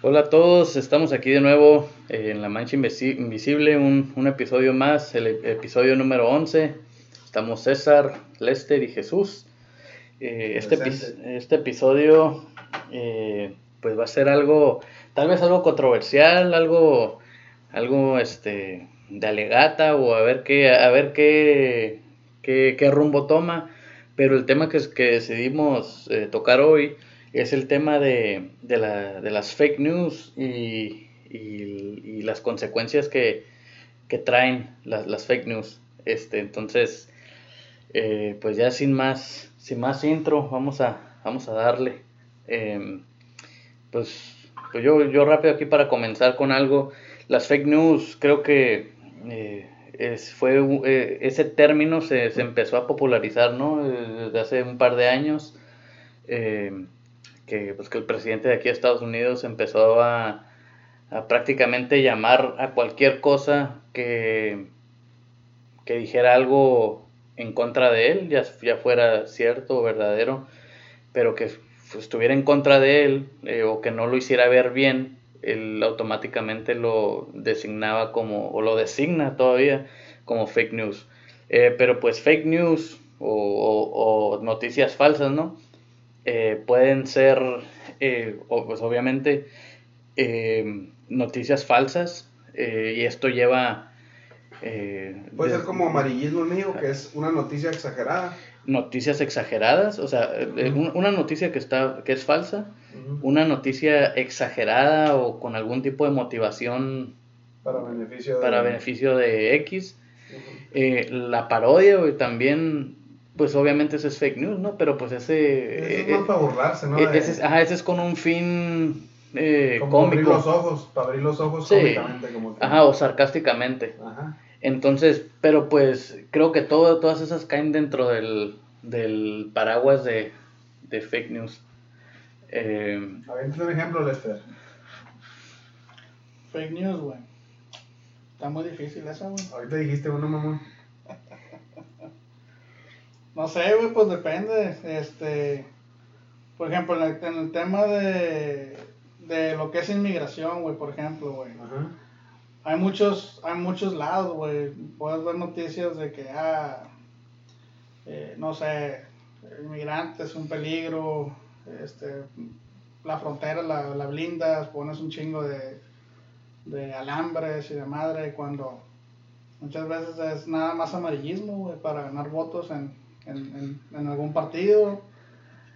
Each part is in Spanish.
Hola a todos, estamos aquí de nuevo eh, en La Mancha Invisible, un, un episodio más, el episodio número 11. Estamos César, Lester y Jesús. Eh, este, este episodio eh, pues va a ser algo, tal vez algo controversial, algo, algo este, de alegata o a ver qué, a ver qué, qué, qué rumbo toma. Pero el tema que, que decidimos tocar hoy es el tema de, de, la, de las fake news y, y, las consecuencias que, que traen las, las, fake news. Este, entonces, eh, pues ya sin más, sin más intro, vamos a, vamos a darle. Em, pues, pues yo, yo rápido aquí para comenzar con algo. Las fake news, creo que eh, es, fue eh, ese término se, se, empezó a popularizar, ¿no? Desde hace un par de años. Em, que, pues, que el presidente de aquí de Estados Unidos empezó a, prácticamente llamar a cualquier cosa que, que dijera algo en contra de él, ya, ya fuera cierto o verdadero, pero que estuviera en contra de él eh, o que no lo hiciera ver bien, él automáticamente lo designaba como, o lo designa todavía como fake news. Eh, pero pues fake news o noticias falsas, ¿no? Eh, pueden ser, eh, pues obviamente, eh, noticias falsas y esto lleva... Puede ser como amarillismo mío, que es una noticia exagerada. Noticias exageradas, o sea, una noticia que, está, que es falsa, una noticia exagerada o con algún tipo de motivación para beneficio de, para beneficio de X. la parodia también pues obviamente eso es fake news, ¿no? Pero pues ese... es más para burlarse, ¿no? Ese, ajá, ese es con un fin eh, como abrir los ojos, para abrir los ojos cómicamente. Como Ajá, o sarcásticamente. Ajá. Entonces, pero pues creo que todo, todas esas caen dentro del, del paraguas de, de fake news. Eh, a ver, un ejemplo, Lester. Fake news, güey. Está muy difícil esa, güey. Ahorita dijiste uno, mamón. No sé, güey, pues depende. Este, por ejemplo, en el, tema de, de lo que es inmigración, güey, por ejemplo, güey. Hay muchos, hay muchos lados, güey. Puedes ver noticias de que, ah, eh, no sé, inmigrantes, un peligro, este, la frontera la, la blindas, pones un chingo de, de alambres y de madre, cuando muchas veces es nada más amarillismo, güey, para ganar votos en en, en, algún partido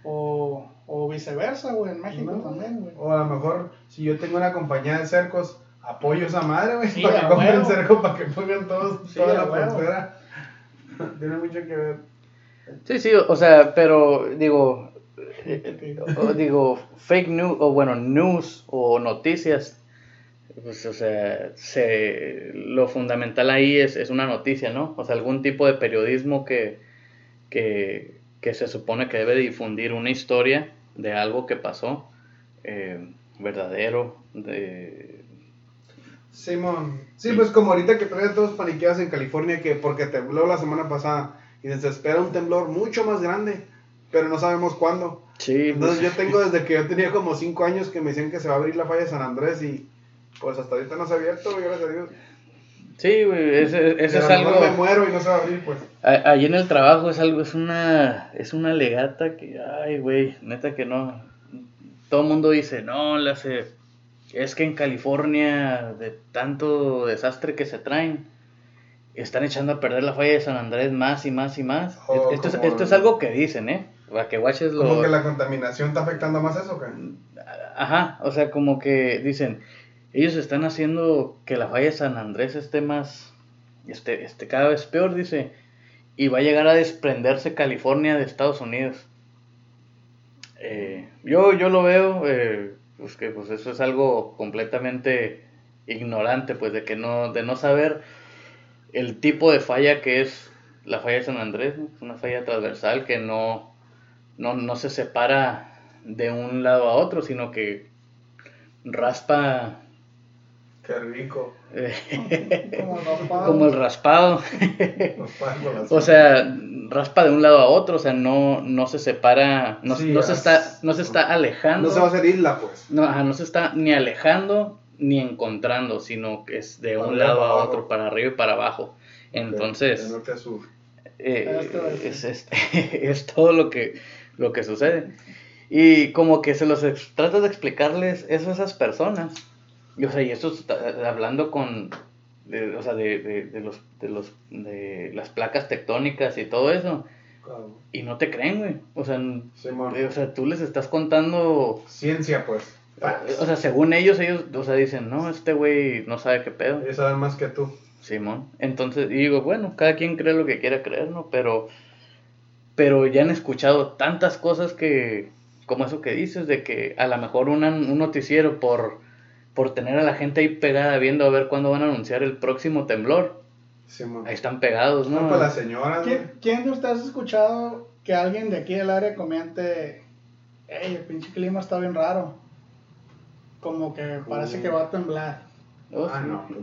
o, o viceversa, güey, en México también, güey. O a lo mejor, si yo tengo una compañía de cercos, apoyo esa madre, güey, para que compren cerco, para que pongan todos, toda la frontera. Tiene mucho que ver. Sí, sí, o sea, pero digo, digo, fake news, o bueno, news o noticias, pues, o sea, se, lo fundamental ahí es, es una noticia, ¿no? O sea, algún tipo de periodismo que, que, se supone que debe difundir una historia de algo que pasó, eh, verdadero, de... Simón, sí, pues como ahorita que traen todos paniqueados en California, que porque tembló la semana pasada y se espera un temblor mucho más grande, pero no sabemos cuándo. Sí, Entonces pues. yo tengo desde que yo tenía como 5 años que me decían que se va a abrir la falla de San Andrés y pues hasta ahorita no se ha abierto, gracias a Dios. Sí, güey, ese, es algo... me muero y no se va a abrir, pues. Allí en el trabajo es algo, es una, es una legata que, ay, güey, neta que no. Todo el mundo dice, no, le hace, es que en California, de tanto desastre que se traen, están echando a perder la falla de San Andrés más y más y más. Oh, esto, es, esto es algo que dicen, ¿eh? Para que guaches lo... Como que la contaminación está afectando más eso, ¿qué? Ajá, o sea, como que dicen, ellos están haciendo que la falla de San Andrés esté más, este, este, cada vez peor, dice, y va a llegar a desprenderse California de Estados Unidos. Eh, yo, yo lo veo, eh, pues que pues eso es algo completamente ignorante, pues de que no, de no saber el tipo de falla que es la falla de San Andrés, una falla transversal que no, no, no se separa de un lado a otro, sino que raspa Qué rico. Como el raspado. o sea, raspa de un lado a otro, o sea, no, no se separa, no, no se está, no se está alejando. No se va a hacer isla, pues. No, no se está ni alejando ni encontrando, sino que es de un lado a otro, para arriba y para abajo. Entonces, eh, es, es, es, todo lo que, lo que sucede. Y como que se los trata de explicarles eso a esas personas. Y, o sea, y eso hablando con, de, o sea, de, de, los, de, los, de las placas tectónicas y todo eso. Y no te creen, güey. O sea, o sea, tú les estás contando... Ciencia, pues. O sea, según ellos, ellos, o sea, dicen, no, este güey no sabe qué pedo. Ellos saben más que tú. Simón. Entonces, digo, bueno, cada quien cree lo que quiera creer, ¿no? Pero, pero ya han escuchado tantas cosas que, como eso que dices, de que a lo mejor un noticiero por, por tener a la gente ahí pegada viendo a ver cuándo van a anunciar el próximo temblor. ahí están pegados, ¿no? no pues la señora. ¿Quién, de ustedes ha escuchado que alguien de aquí del área comente, hey, el pinche clima está bien raro? Como que parece que va a temblar. Ah, no, pues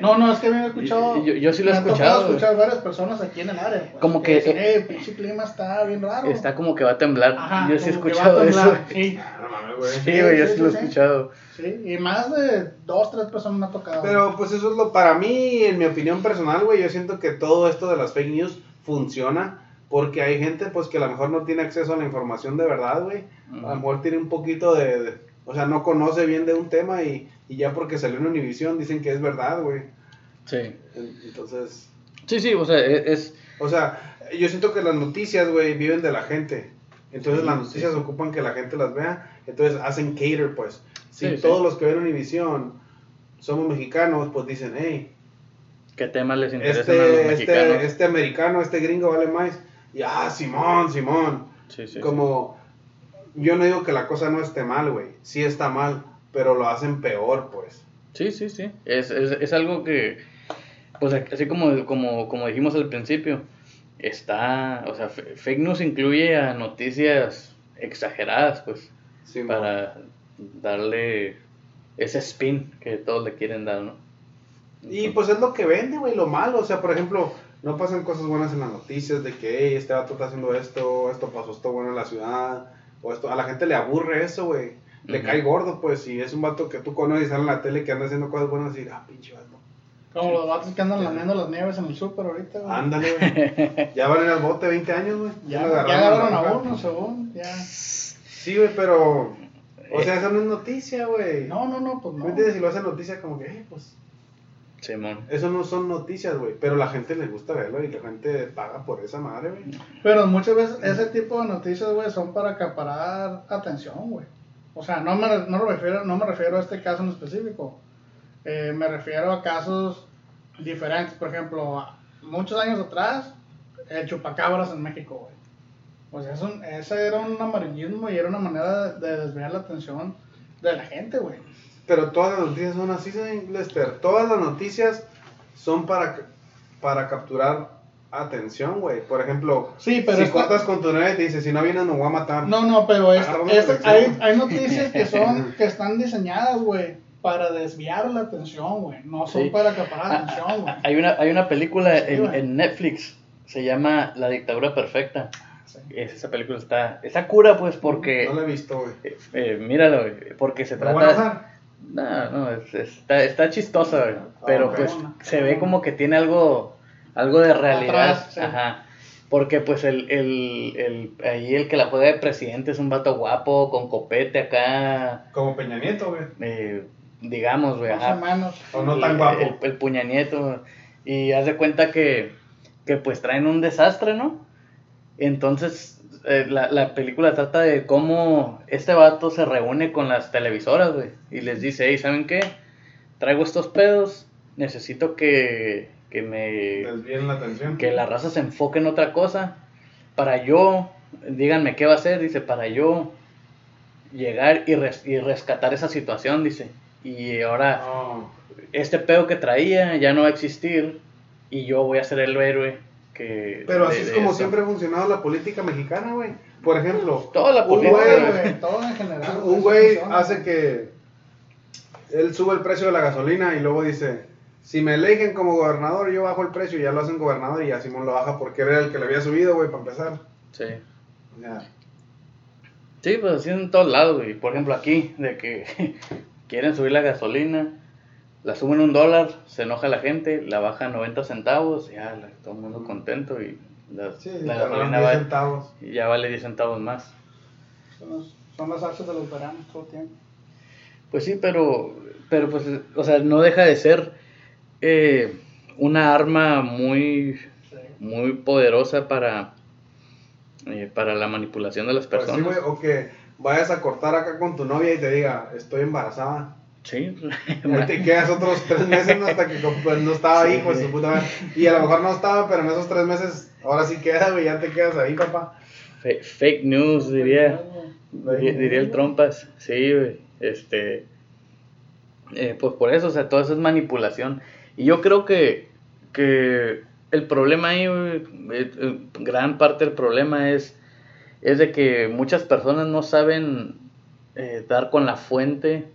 no, no, es que me he escuchado. Yo, yo sí lo he escuchado. He escuchado varias personas aquí en el área. Pues, como que. Dicen, eh, el pinche clima está bien raro. Está como que va a temblar. yo sí he escuchado eso. Sí, ah, güey. Sí, güey, yo sí, lo he escuchado. Sí, y más de dos, tres personas me ha tocado. Pero pues eso es lo. Para mí, en mi opinión personal, güey, yo siento que todo esto de las fake news funciona. Porque hay gente, pues, que a lo mejor no tiene acceso a la información de verdad, güey. A lo mejor tiene un poquito de o sea, no conoce bien de un tema y, y ya porque salió en Univision dicen que es verdad, güey. Sí. Entonces... Sí, sí, o sea, e, es... O sea, yo siento que las noticias, güey, viven de la gente. Entonces las noticias ocupan que la gente las vea. Entonces hacen cater, pues. Si todos los que ven Univision somos mexicanos, pues dicen, hey. ¿Qué tema les interesa este, a los este? Este, americano, este gringo vale más. Y ah, Simón, Simón. Sí, sí, Como yo no digo que la cosa no esté mal, güey. Sí está mal, pero lo hacen peor, pues. Sí, sí, sí. Es, es, es algo que, pues así como, como, como dijimos al principio, está, o sea, fake news incluye a noticias exageradas, pues, sí, para darle ese spin que todos le quieren dar, ¿no? y pues es lo que vende, güey, lo malo. O sea, por ejemplo, no pasan cosas buenas en las noticias de que, hey, este vato está haciendo esto, esto pasó, esto bueno en la ciudad o esto, a la gente le aburre eso, güey. Le cae gordo, pues, si es un vato que tú conoces y sale en la tele que anda haciendo cosas buenas, y ah, pinche vato. Como los vatos que andan lamiendo las nieves en el súper ahorita, güey. Ándale, güey. ya van en el bote 20 años, güey. Ya, ya, agarraron, a uno, según, ya. Sí, güey, pero... O sea, eso no es noticia, güey. No, no, no, pues no. ¿Me entiendes? Si lo hacen noticia, como que, eh, pues... Simón. Eso no son noticias, güey. Pero la gente le gusta verlo y la gente paga por esa madre, güey. Pero muchas veces ese tipo de noticias, güey, son para acaparar atención, güey. O sea, no me, no, refiero, no me refiero a este caso en específico. Eh, me refiero a casos diferentes. Por ejemplo, muchos años atrás, el chupacabras en México, güey. Pues eso, ese era un amarillismo y era una manera de desviar la atención de la gente, güey. Pero todas las noticias son así, Lester. Todas las noticias son para, para capturar atención, güey. Por ejemplo, sí, pero si cortas con tu novia y te dice, si no vienes me voy a matar. No, no, pero es, hay, hay noticias que son que están diseñadas, güey, para desviar la atención, güey. No son para acaparar ah, atención, güey. Hay una, hay una película en, en, Netflix, se llama La dictadura perfecta. Esa película está, esa cura, pues, porque... No la he visto, güey. Eh, eh, míralo, porque se trata... No, no, está, está chistosa, pero pues se ve como que tiene algo, algo de realidad. Ajá. Porque pues el, el, el, ahí el que la juega de presidente es un vato guapo, con copete acá. Como Peña Nieto, güey. Eh, digamos, güey. O no tan guapo. El, el, Puña Nieto. Y haz de cuenta que, que pues traen un desastre, ¿no? Entonces eh, la, la, película trata de cómo este vato se reúne con las televisoras, güey, y les dice, hey, ¿saben qué? Traigo estos pedos, necesito que, que me... la atención. Que la raza se enfoque en otra cosa, para yo, díganme qué va a hacer, dice, para yo llegar y, y rescatar esa situación, dice, y ahora oh. este pedo que traía ya no va a existir, y yo voy a ser el héroe pero así es como siempre ha funcionado la política mexicana, güey. Por ejemplo, toda la política, un güey, todo en general. Un güey hace que él sube el precio de la gasolina y luego dice, si me eligen como gobernador, yo bajo el precio y ya lo hacen gobernador y ya Simón lo baja porque era el que le había subido, güey, para empezar. Sí. Ya. Sí, pues así en todos lados, güey. Por ejemplo, aquí, de que quieren subir la gasolina, la suben un dólar, se enoja la gente, la baja 90 centavos, ya la- todo el mundo contento y la, Sí, la gasolina 10 va- centavos. y ya vale 10 centavos más. Son, los- son las alzas de los veranos todo el tiempo. Pues sí, pero, pero pues, o sea, no deja de ser eh, una arma muy, Sí. muy poderosa para, eh, para la manipulación de las Pues sí, personas. o que vayas a cortar acá con tu novia y te diga, estoy embarazada. Sí, ahí te quedas otros tres meses hasta que pues, no estaba ahí, pues su puta madre. Y a lo mejor no estaba, pero en esos tres meses, ahora sí queda, güey, ya te quedas ahí, papá. Fake news, diría. Diría, el. Trompas, sí, güey, este, eh, pues por eso, o sea, todo eso es manipulación. Y yo creo que, que el problema ahí, güey, eh, eh, gran parte del problema es, es de que muchas personas no saben eh, dar con la fuente,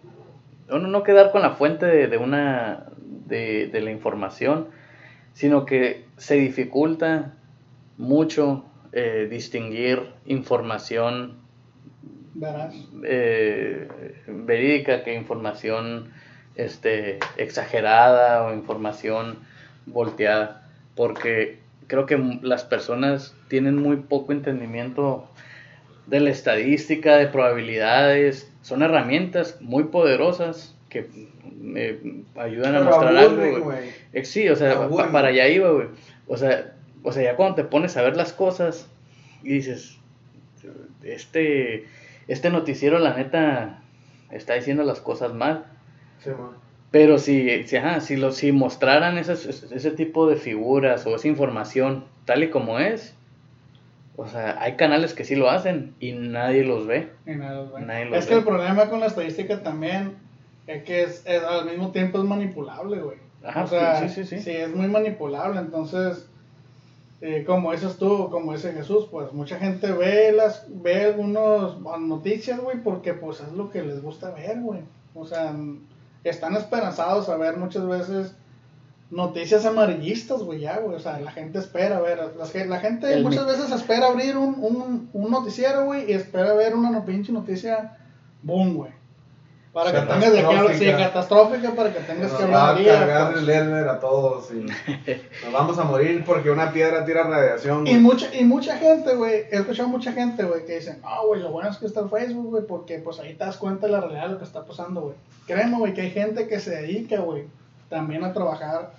no que dar con la fuente de, de una, de, de la información, sino que se dificulta mucho eh, distinguir información eh, verídica que información este, exagerada o información volteada. Porque creo que las personas tienen muy poco entendimiento de la estadística, de probabilidades. Son herramientas muy poderosas que me ayudan a mostrar aburren, algo. güey. Eh, Sí, o sea, pa- para allá iba, güey. O sea, o sea, ya cuando te pones a ver las cosas y dices, este, este noticiero, la neta, está diciendo las cosas mal. Sí. Pero si, si, ajá, si, lo, si mostraran esas- ese tipo de figuras o esa información tal y como es, o sea, hay canales que sí lo hacen y nadie los ve. Y nada, los ve. Nadie los es que ve. el problema con la estadística también es que es, es- al mismo tiempo es manipulable, güey. Ajá, o sea, sí, sí, sí. es muy manipulable. Entonces, eh, como dices tú, como dice Jesús, pues mucha gente ve las ve algunas noticias, güey, porque pues es lo que les gusta ver, güey. O sea, están esperanzados a ver muchas veces noticias amarillistas, güey, ya, güey. O sea, la gente espera ver. las ge- la gente El muchas mi- veces espera abrir un, un, un noticiero, güey, y espera ver una no- pinche noticia, boom, güey. Para que tengas de qué hablar, sí, Catastrófica. para que tengas Nos que va a hablar. día, cargar pues. el Lerner a todos y nos vamos a morir porque una piedra tira radiación. Y güey. mucha, y mucha gente, güey, he escuchado mucha gente, güey, que dicen, no, güey, lo bueno es que está el Facebook, güey, porque pues ahí te das cuenta de la realidad de lo que está pasando, güey. Créeme, güey, que hay gente que se dedica, güey, también a trabajar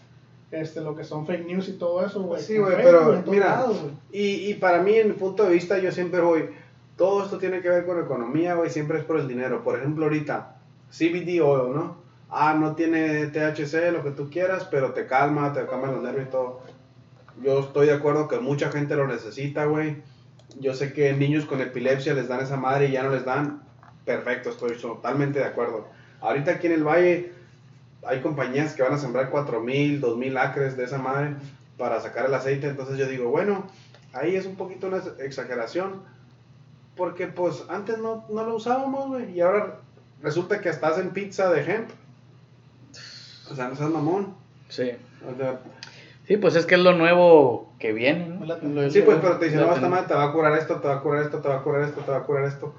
este, lo que son fake news y todo eso, güey. Sí, güey, pero mira, lados, y, y para mí, en mi punto de vista, yo siempre voy, todo esto tiene que ver con economía, güey, siempre es por el dinero. Por ejemplo, ahorita, CBD oil, ¿no? Ah, no tiene THC, lo que tú quieras, pero te calma, te calma los nervios y todo. Yo estoy de acuerdo que mucha gente lo necesita, güey. Yo sé que niños con epilepsia les dan esa madre y ya no les dan. Perfecto, estoy totalmente de acuerdo. Ahorita aquí en el Valle hay compañías que van a sembrar 4000, 2000 acres de esa madre para sacar el aceite. Entonces yo digo, bueno, ahí es un poquito una exageración. Porque pues antes no, no lo usábamos, güey. Y ahora resulta que hasta hacen pizza de hemp. O sea, no seas mamón. Sí. O sea, Sí, pues es que es lo nuevo que viene, ¿no? Sí, pues, pero te dicen, no, esta madre te va a curar esto, te va a curar esto, te va a curar esto, te va a curar esto.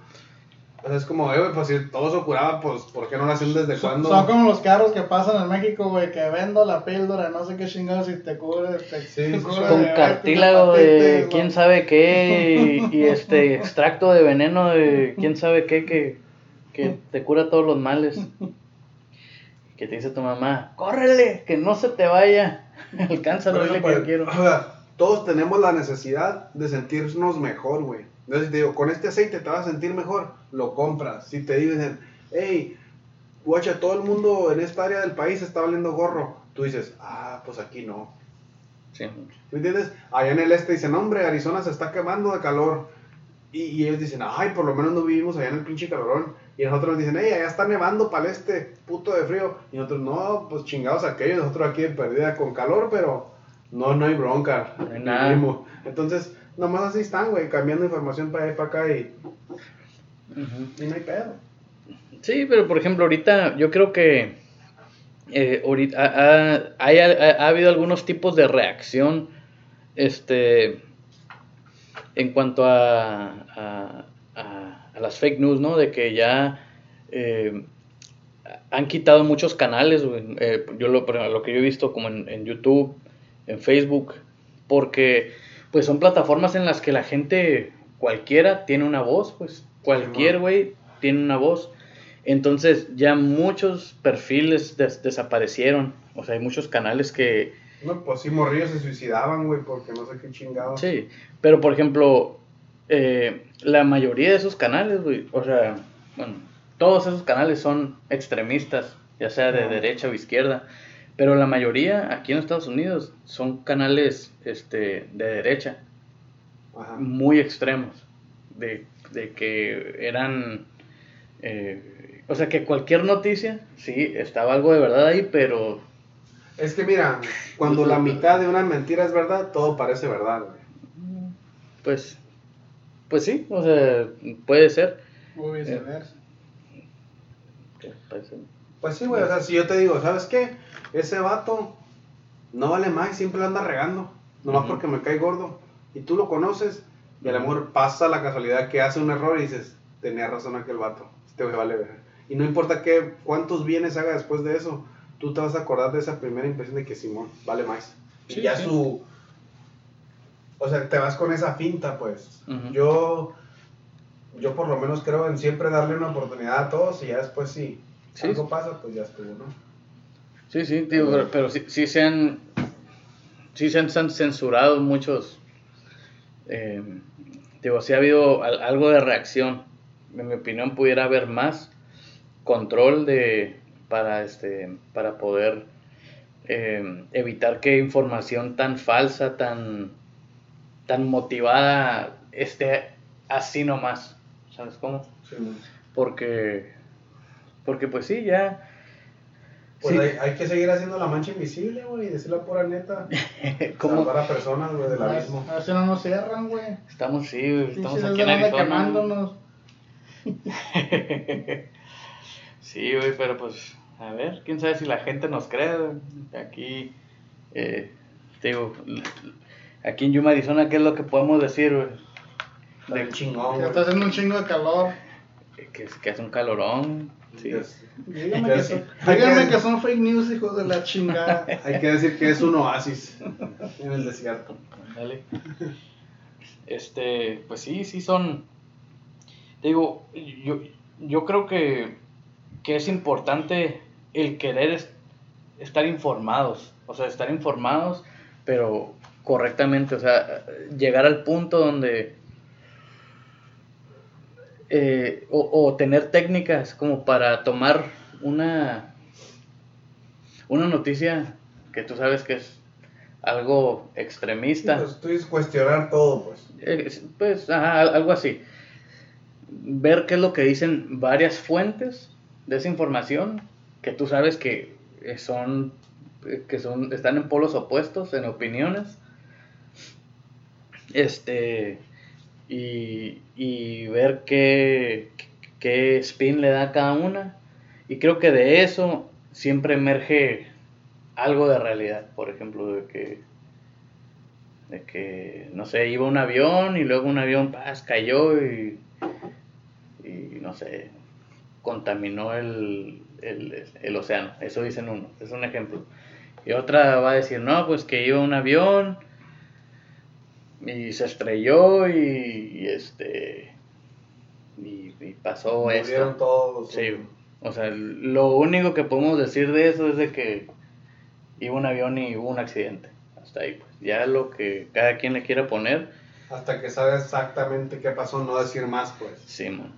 Sea, es como, eh, güey, pues si todo se curaba, pues, ¿por qué no lo hacen desde Son, cuándo? son como los carros que pasan en México, güey, que vendo la píldora, no sé qué chingados y te cubre, te, Sí, te sí, cubre. Con de cartílago de quién sabe qué y, y, este extracto de veneno de quién sabe qué que, que te cura todos los males. Que te dice tu mamá, córrele, que no se te vaya. Alcánzalo, eso, dile que yo quiero. o sea, todos tenemos la necesidad de sentirnos mejor, güey. Entonces, si te digo, con este aceite te vas a sentir mejor, lo compras. Si te dicen, hey, guacha, todo el mundo en esta área del país está valiendo gorro, tú dices, ah, pues aquí no. Sí. ¿Me entiendes? Allá en el este dicen, hombre, Arizona se está quemando de calor. Y, y ellos dicen, ay, por lo menos no vivimos allá en el pinche calorón. Y nosotros dicen, hey, allá está nevando para el este, puto de frío. Y nosotros, no, pues chingados aquellos, nosotros aquí en perdida con calor, pero no, no hay bronca. No hay nada. Entonces, nomás así están, güey, cambiando información para allá para acá y, y no hay pedo. Sí, pero por ejemplo, ahorita yo creo que eh, ahorita ha, ha, habido algunos tipos de reacción este, en cuanto a, a, las fake news, ¿no? De que ya eh, han quitado muchos canales, eh, yo lo, lo, que yo he visto como en, en, YouTube, en Facebook, porque pues son plataformas en las que la gente, cualquiera, tiene una voz, pues cualquier güey tiene una voz. Entonces ya muchos perfiles desaparecieron. O sea, hay muchos canales que... No, pues sí, morrillos se suicidaban, güey, porque no sé qué chingados. Sí, pero por ejemplo, eh, la mayoría de esos canales, güey, o sea, bueno, todos esos canales son extremistas, ya sea de derecha o izquierda, pero la mayoría aquí en Estados Unidos son canales este, de derecha, muy extremos, de, de que eran... Eh, o sea que cualquier noticia, sí, estaba algo de verdad ahí, pero... Es que mira, cuando la mitad de una mentira es verdad, todo parece verdad, güey. Pues, pues sí, o sea, puede ser. O viceversa. Pues sí, güey, o sea, si yo te digo, ¿sabes qué? Ese vato no vale más, siempre lo anda regando, nomás porque me cae gordo. Y tú lo conoces, y a lo mejor pasa la casualidad que hace un error y dices, tenía razón aquel vato, este güey vale ver. Y no importa qué, cuántos bienes haga después de eso, tú te vas a acordar de esa primera impresión de que Simón vale más. y ya su... O sea, te vas con esa finta, pues. Yo yo por lo menos creo en siempre darle una oportunidad a todos y ya después si algo pasa, pues ya estuvo, ¿no? Sí, sí, digo, pero, sí, se han sí se han, censurado muchos eh, digo, sí ha habido algo de reacción. En mi opinión pudiera haber más, control de para este para poder eh, evitar que información tan falsa tan tan motivada esté así nomás sabes cómo porque porque pues sí ya pues hay, que seguir haciendo la mancha invisible, güey, y decir la pura neta. ¿Cómo? Salvar a personas, güey, del abismo. A ver si no nos cierran, güey. Estamos, sí, estamos aquí en Arizona. quemándonos. Sí, güey, pero pues, a ver, quién sabe si la gente nos cree. Aquí, eh, digo, aquí en Yuma, Arizona, ¿qué es lo que podemos decir, güey? De chingón. está haciendo un chingo de calor. Que, que es un calorón. Sí. Dígame, que, son, dígame que son fake news, hijos de la chingada. Hay que decir que es un oasis en el desierto. Dale. Este, pues sí, sí son. Digo, yo, yo creo que que es importante el querer estar informados, o sea, estar informados, pero correctamente, o sea, llegar al punto donde... Eh, o, tener técnicas como para tomar una, una noticia que tú sabes que es algo extremista. pues tú dices cuestionar todo, pues. Eh, pues, algo así. Ver qué es lo que dicen varias fuentes de esa información que tú sabes que son que son están en polos opuestos en opiniones este y, y ver qué, qué spin le da cada una y creo que de eso siempre emerge algo de realidad por ejemplo de que de que no sé iba un avión y luego un avión cayó y y no sé contaminó el, océano. Eso dicen uno, es un ejemplo. Y otra va a decir, no, pues que iba un avión y se estrelló y, este y, pasó Murieron todos. Sí, o sea, lo único que podemos decir de eso es de que iba un avión y hubo un accidente. Hasta ahí, pues. Ya lo que cada quien le quiera poner. Hasta que sabe exactamente qué pasó, no decir más, pues. Sí, man.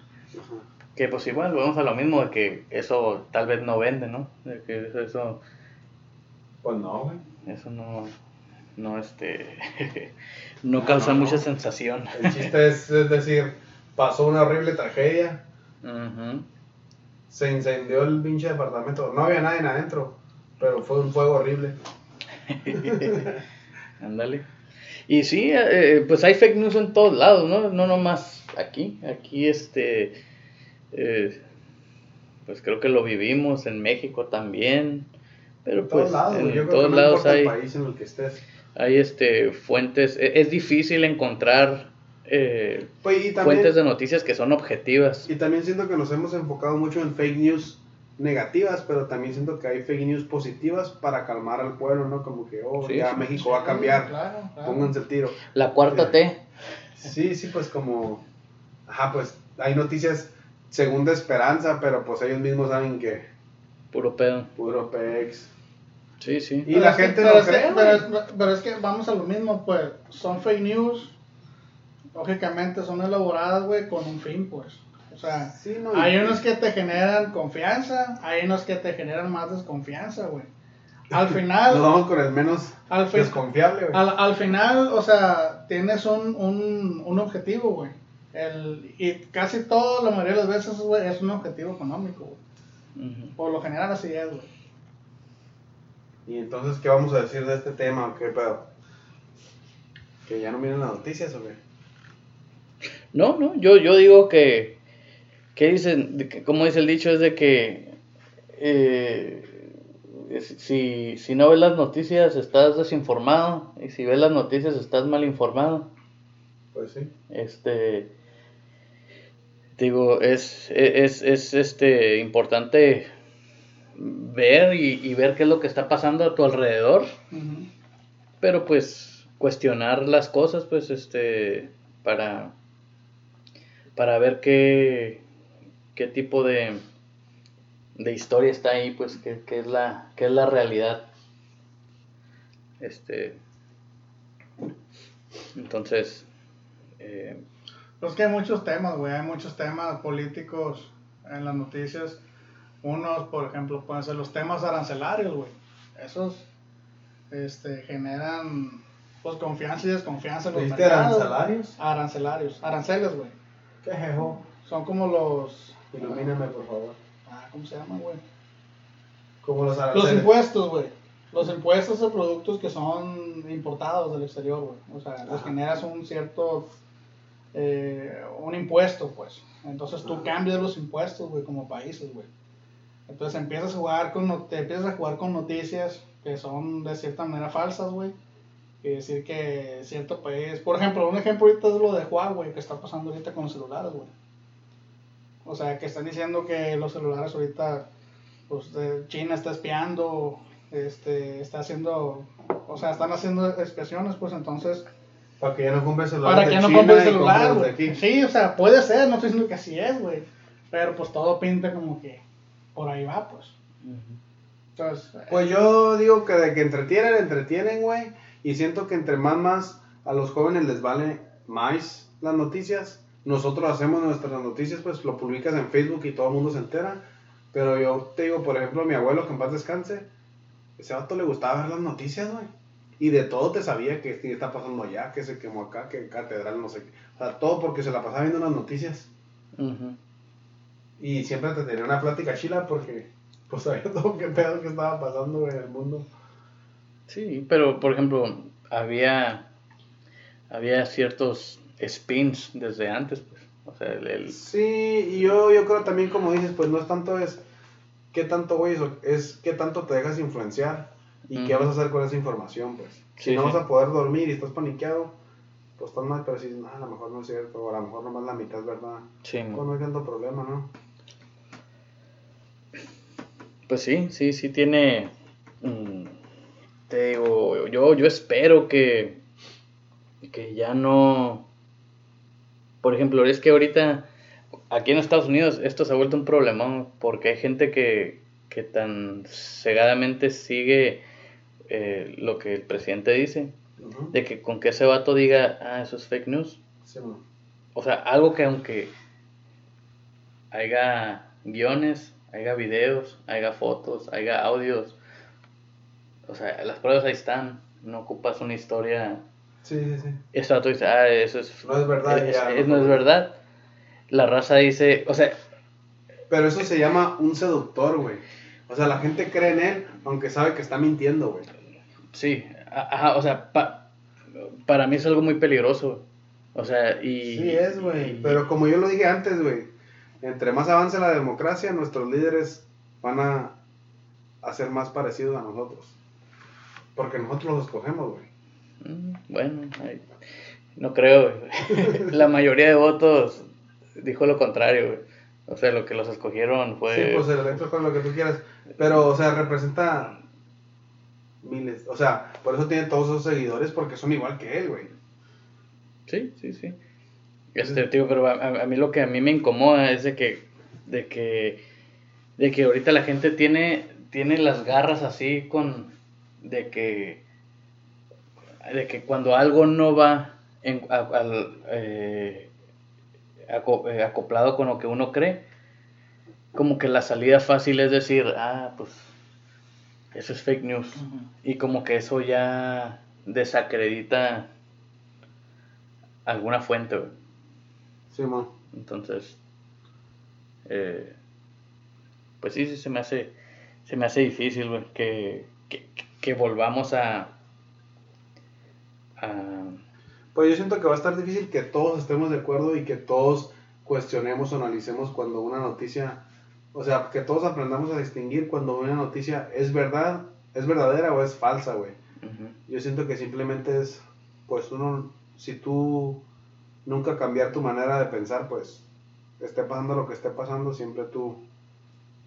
Que pues igual, vamos a lo mismo, de que eso tal vez no vende, ¿no? De que eso... pues no, güey. Eso no, no, este, no causa mucha sensación. El chiste es, decir, pasó una horrible tragedia. Se incendió el pinche departamento. No había nadie adentro, pero fue un fuego horrible. Ándale. y sí, eh, pues hay fake news en todos lados, ¿no? No nomás aquí. Aquí, este, eh, pues creo que lo vivimos en México también. Pero En todos pues lados, en. Yo creo todos que no lados hay, el país en el que estés. Hay este fuentes. e- Es, difícil encontrar eh, Pues, y también, fuentes de noticias que son objetivas. y también siento que nos hemos enfocado mucho en fake news negativas, pero también siento que hay fake news positivas para calmar al pueblo, ¿no? Como que, oh, Sí, ya sí. México va a cambiar, Claro, claro. pónganse el tiro. La cuarta T. Sí, sí, pues como, ajá, pues hay noticias según de esperanza, pero pues ellos mismos saben que Puro pedo. puro pex. Sí, sí. Y Pero la es que- gente pero no es que- pero, es, pero es que vamos a lo mismo, pues. Son fake news. Lógicamente son elaboradas, güey, con un fin, pues. O sea, Sí, no, hay unos que te generan confianza, hay unos que te generan más desconfianza, güey. Al final, Nos vamos con el menos al, fin- desconfiable, güey. al, al final, o sea, tienes un, un, un objetivo, güey. El, y casi todo, la mayoría de las veces, güey, es un objetivo económico, güey. Por lo general así es, güey. Y entonces, ¿qué vamos a decir de este tema? o ¿Qué pedo? ¿Que ya no miren las noticias o qué? No, no, yo, yo digo que, ¿qué dicen? Que, como dice el dicho, es de que eh, es- si, si no ves las noticias estás desinformado y si ves las noticias estás mal informado. Pues sí. Este, digo, es, es, es este, importante ver y, y ver qué es lo que está pasando a tu alrededor, pero pues cuestionar las cosas, pues, este, para, para ver qué, qué tipo de, de historia está ahí, pues, qué, qué es la, qué es la realidad. Este, entonces, eh, Pues que hay muchos temas, güey, hay muchos temas políticos en las noticias. Unos, por ejemplo, pueden ser los temas arancelarios, güey. Esos este, generan pues confianza y desconfianza en los ¿Viste mercados. arancelarios? Arancelarios, aranceles, güey. ¿Qué jejo? Son como los... Ilumíname, por favor. Ah, ¿Cómo se llaman, güey? Como los Los aranceles. impuestos, güey. Los impuestos de productos que son importados del exterior, güey. O sea, les generas un cierto. eh, un impuesto, pues. Entonces tú Ajá. cambias los impuestos, güey, como países, güey. Entonces empiezas a jugar con. no- Te empiezas a jugar con noticias que son de cierta manera falsas, güey. Y decir que cierto país. Por ejemplo, un ejemplo ahorita es lo de Huawei que está pasando ahorita con los celulares, güey. O sea, que están diciendo que los celulares ahorita pues China está espiando, este, está haciendo, o sea, están haciendo expresiones, pues entonces, Para que ya no compres celular para que no China compres celular, güey. Sí, o sea, puede ser, no estoy diciendo que así es, güey, pero pues todo pinta como que por ahí va, pues. Entonces, Pues yo digo que de que entretienen, entretienen, güey. Y siento que entre más, más a los jóvenes les vale más las noticias. Nosotros hacemos nuestras noticias, pues lo publicas en Facebook y todo el mundo se entera. Pero yo te digo, por ejemplo, mi abuelo, que en paz descanse, ese vato le gustaba ver las noticias, güey. Y de todo te sabía que está pasando allá, que se quemó acá, que catedral, no sé qué. O sea, todo porque se la pasaba viendo las noticias. ujú. Y siempre te tenía una plática chila porque, pues sabía todo qué pedo que estaba pasando en el mundo. Sí, pero por ejemplo, había había ciertos spins desde antes, pues. O sea, el, el- Sí, y yo, yo creo también, como dices, pues no es tanto es qué tanto, güey, es- qué tanto te dejas influenciar y qué vas a hacer con esa información, pues. Si Sí, no sí. vas a poder dormir y estás paniqueado, pues estás mal, pero si no, a lo mejor no es cierto, o a lo mejor nomás la mitad es verdad. sí, Pues no hay tanto problema, ¿no? Pues sí, sí, sí tiene. mm, te digo, yo, yo espero que, que ya no. Por ejemplo, es que ahorita aquí en Estados Unidos esto se ha vuelto un problemón porque hay gente que, que tan cegadamente sigue eh, lo que el presidente dice, de que con que ese vato diga, ah, eso es fake news. Sí. O sea, algo que aunque haya guiones, haya videos, haya fotos, haya audios, o sea, las pruebas ahí están, no ocupas una historia. sí, sí, sí. Ese vato dice, ah, eso es, No es verdad, es- ya, es- no. no es verdad. La raza dice, o sea, Pero eso se llama un seductor, güey. O sea, la gente cree en él, aunque sabe que está mintiendo, güey. sí, ajá, o sea, pa- para mí es algo muy peligroso. O sea, y... Sí es, güey. Pero como yo lo dije antes, güey. Entre más avance la democracia, nuestros líderes van a, a ser más parecidos a nosotros. Porque nosotros los escogemos, güey. Mm, Bueno, ay, no creo. güey. La mayoría de votos dijo lo contrario, güey. O sea, lo que los escogieron fue... Sí, pues el electro con lo que tú quieras. Pero, o sea, representa miles. O sea, por eso tiene todos esos seguidores porque son igual que él, güey. Sí, sí, sí. Este, tío, pero a, mí lo que a mí me incomoda es de que, de que, de que ahorita la gente tiene, tiene las garras así con, de que, de que cuando algo no va en, a- al, eh, aco- eh, acoplado con lo que uno cree, como que la salida fácil es decir, ah, pues, eso es fake news. Y como que eso ya desacredita alguna fuente. Sí, man. Entonces, eh, pues sí, sí, se me hace, se me hace difícil, güey, que, que, que volvamos a, a, Pues yo siento que va a estar difícil que todos estemos de acuerdo y que todos cuestionemos o analicemos cuando una noticia, o sea, que todos aprendamos a distinguir cuando una noticia es verdad, es verdadera o es falsa, güey. Yo siento que simplemente es, pues uno, si tú nunca cambiar tu manera de pensar, pues esté pasando lo que esté pasando, siempre tú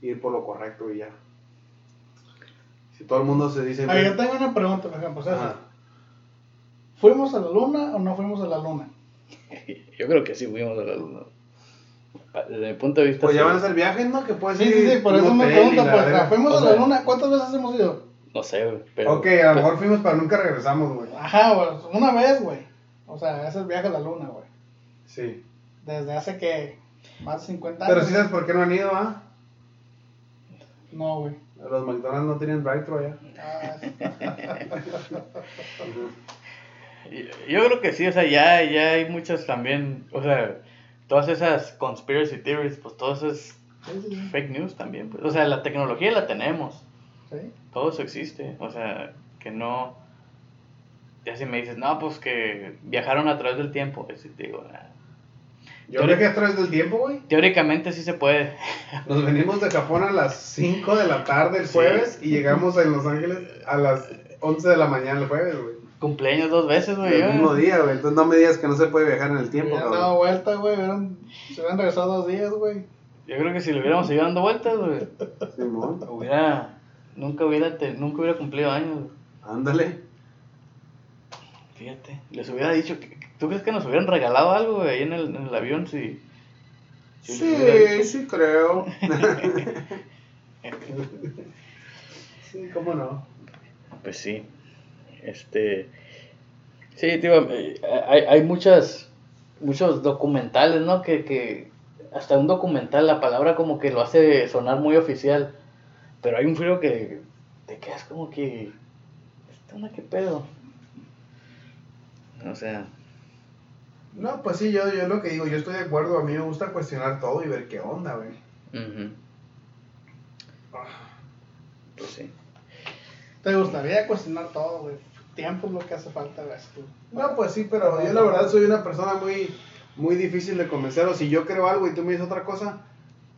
ir por lo correcto y ya. Si todo el mundo se dice... Ah, yo tengo una pregunta, por ejemplo, César. Ajá. ¿Fuimos a la luna o no fuimos a la luna? yo creo que sí fuimos a la luna. Desde mi punto de vista, Pues ya van a ser viajes, ¿no? Que puedes Sí, ir sí, sí, por eso me pregunto, la pues. ¿fuimos O a la sea- luna? ¿Cuántas veces hemos ido? no sé, güey, pero... Ok, a lo mejor fuimos, pero nunca regresamos, güey. Ajá, güey, una vez, güey. O sea, ese es el viaje a la luna, güey. Sí. Desde hace que más de 50 años. Pero sí sabes por qué no han ido, ¿ah? No, güey. Los McDonald's no tienen drive-thru allá. Ah, Yo creo que sí, o sea, ya, ya hay muchas también, o sea, todas esas conspiracy theories, pues todo eso es sí, sí, sí. fake news también. pues. O sea, la tecnología la tenemos, Sí. todo eso existe, o sea, que no... Ya si me dices, no, pues que viajaron a través del tiempo, te digo, Yo creo que a través del tiempo, güey. teóricamente sí se puede. Nos venimos de Japón a las 5 de la tarde el Sí. jueves y llegamos en Los Ángeles a las 11 de la mañana el jueves, güey. Cumpleaños dos veces, güey. El mismo día, güey. Entonces no me digas que no se puede viajar en el tiempo, cabrón. dado vuelta, güey. Se hubieran regresado dos días, güey. Yo creo que si lo hubiéramos seguido dando vueltas, güey, Simón, hubiera, nunca hubiera, te- nunca hubiera cumplido años. güey. ándale. Fíjate, les hubiera dicho, que- ¿tú crees que nos hubieran regalado algo ahí en el, en el avión si... Sí, sí creo. sí, cómo no. Pues sí, este... Sí, tío, eh, hay, hay muchas, muchos documentales, ¿no? Que, que hasta un documental, la palabra como que lo hace sonar muy oficial, pero hay un frío que te quedas como que... ¿Esta onda qué pedo? O sea... No, pues sí, yo, yo lo que digo, yo estoy de acuerdo. A mí me gusta cuestionar todo y ver qué onda, güey. ujú. Pues sí. Te gustaría cuestionar todo, güey. Tiempo es lo que hace falta, güey. tú. No, pues sí, pero yo la verdad soy una persona muy, muy difícil de convencer. O si yo creo algo y tú me dices otra cosa,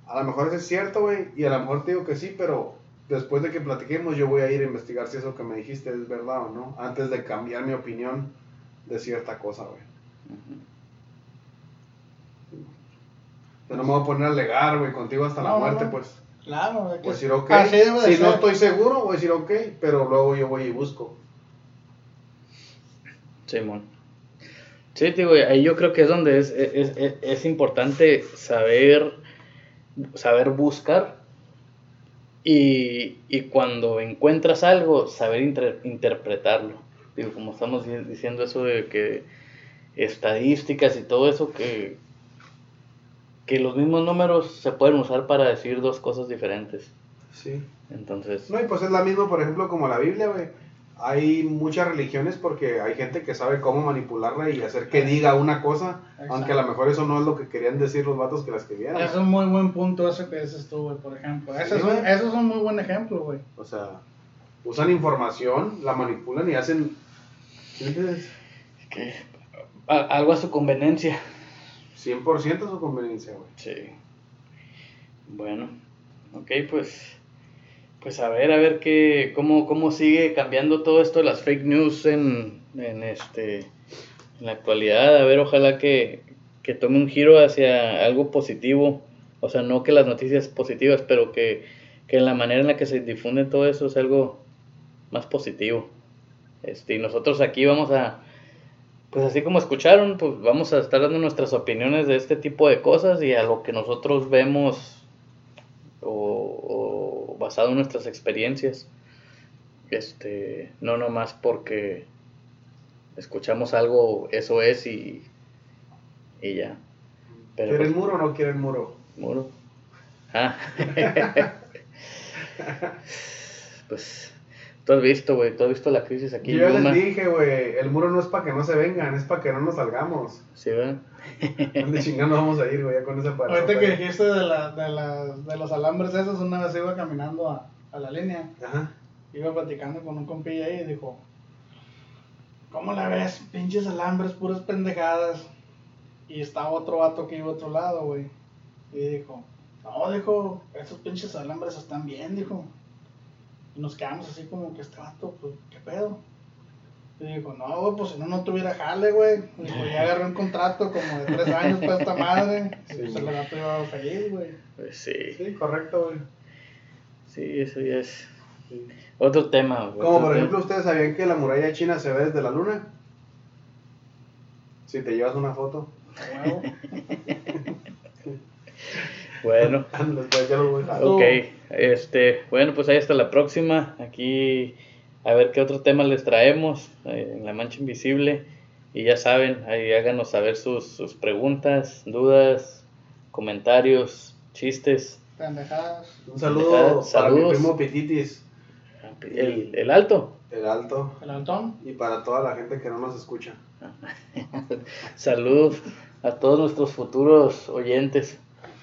a lo mejor eso es cierto, güey. Y a lo mejor te digo que sí, pero después de que platiquemos, yo voy a ir a investigar si eso que me dijiste es verdad o no. Antes de cambiar mi opinión de cierta cosa, güey. Yo no me voy a poner a alegar, güey, contigo hasta la muerte, no. pues. Claro, güey. Voy a que- decir ok. Así debe de Si no estoy seguro, voy a decir ok, pero luego yo voy y busco. Simón. Sí, digo, ahí yo creo que es donde es, es, es, es importante saber, saber buscar y, y cuando encuentras algo, saber inter- interpretarlo. Digo, como estamos di- diciendo eso de que estadísticas y todo eso, que, que los mismos números se pueden usar para decir dos cosas diferentes. Sí. Entonces, No, y pues es la misma, por ejemplo, como la Biblia, güey. Hay muchas religiones porque hay gente que sabe cómo manipularla y hacer que diga una cosa, Exacto. aunque a lo mejor eso no es lo que querían decir los vatos que la escribieron. Es un muy buen punto eso que dices tú, güey, por ejemplo. Sí, es un, ese es un muy buen ejemplo, güey. O sea, usan información, la manipulan y hacen... ¿sí me entiendes? que, a- algo a su conveniencia. 100% su conveniencia, güey. Sí. Bueno, ok, pues, pues a ver, a ver qué, cómo, cómo sigue cambiando todo esto de las fake news en, en este, en la actualidad. A ver, ojalá que, que tome un giro hacia algo positivo. O sea, no que las noticias positivas, pero que, que la manera en la que se difunde todo eso es algo más positivo. Este, y nosotros aquí vamos a, pues así como escucharon, pues vamos a estar dando nuestras opiniones de este tipo de cosas y a lo que nosotros vemos o, basado en nuestras experiencias. Este, no nomás porque escuchamos algo, eso es y, y ya. Pero ¿Quieren pues, muro o no quieren muro? Muro. Ah. pues Tú has visto, güey, tú has visto la crisis aquí. Yo ya les dije, güey, el muro no es para que no se vengan, es para que no nos salgamos. Sí, güey. ¿Dónde chingando vamos a ir, güey, ya con ese parazo? Ahorita que dijiste de, la, de, la, de los alambres esos, una vez iba caminando a, a la línea. Ajá. Iba platicando con un compilla ahí y dijo, ¿cómo la ves? Pinches alambres, puras pendejadas. Y estaba otro vato que iba a otro lado, güey. Y dijo, no, dijo, esos pinches alambres están bien, dijo. Y nos quedamos así como que este vato, pues, ¿qué pedo? Y dijo, no, güey, pues si no, no tuviera jale, güey. Dijo, ya agarré un contrato como de tres años para esta madre. Sí. Y pues el gato iba feliz, güey. Pues sí. Sí, correcto, güey. Sí, eso ya es otro tema, güey. Como por ejemplo, ¿ustedes sabían que la muralla china se ve desde la luna? Si te llevas una foto. bueno. ok. Este, bueno, pues ahí hasta la próxima. Aquí a ver qué otro tema les traemos eh, en La Mancha Invisible. Y ya saben, ahí háganos saber sus, sus preguntas, dudas, comentarios, chistes. Pendejadas. Un saludo para mi primo Pititis. El, el alto. El alto. El altón. Y para toda la gente que no nos escucha. Saludos a todos nuestros futuros oyentes.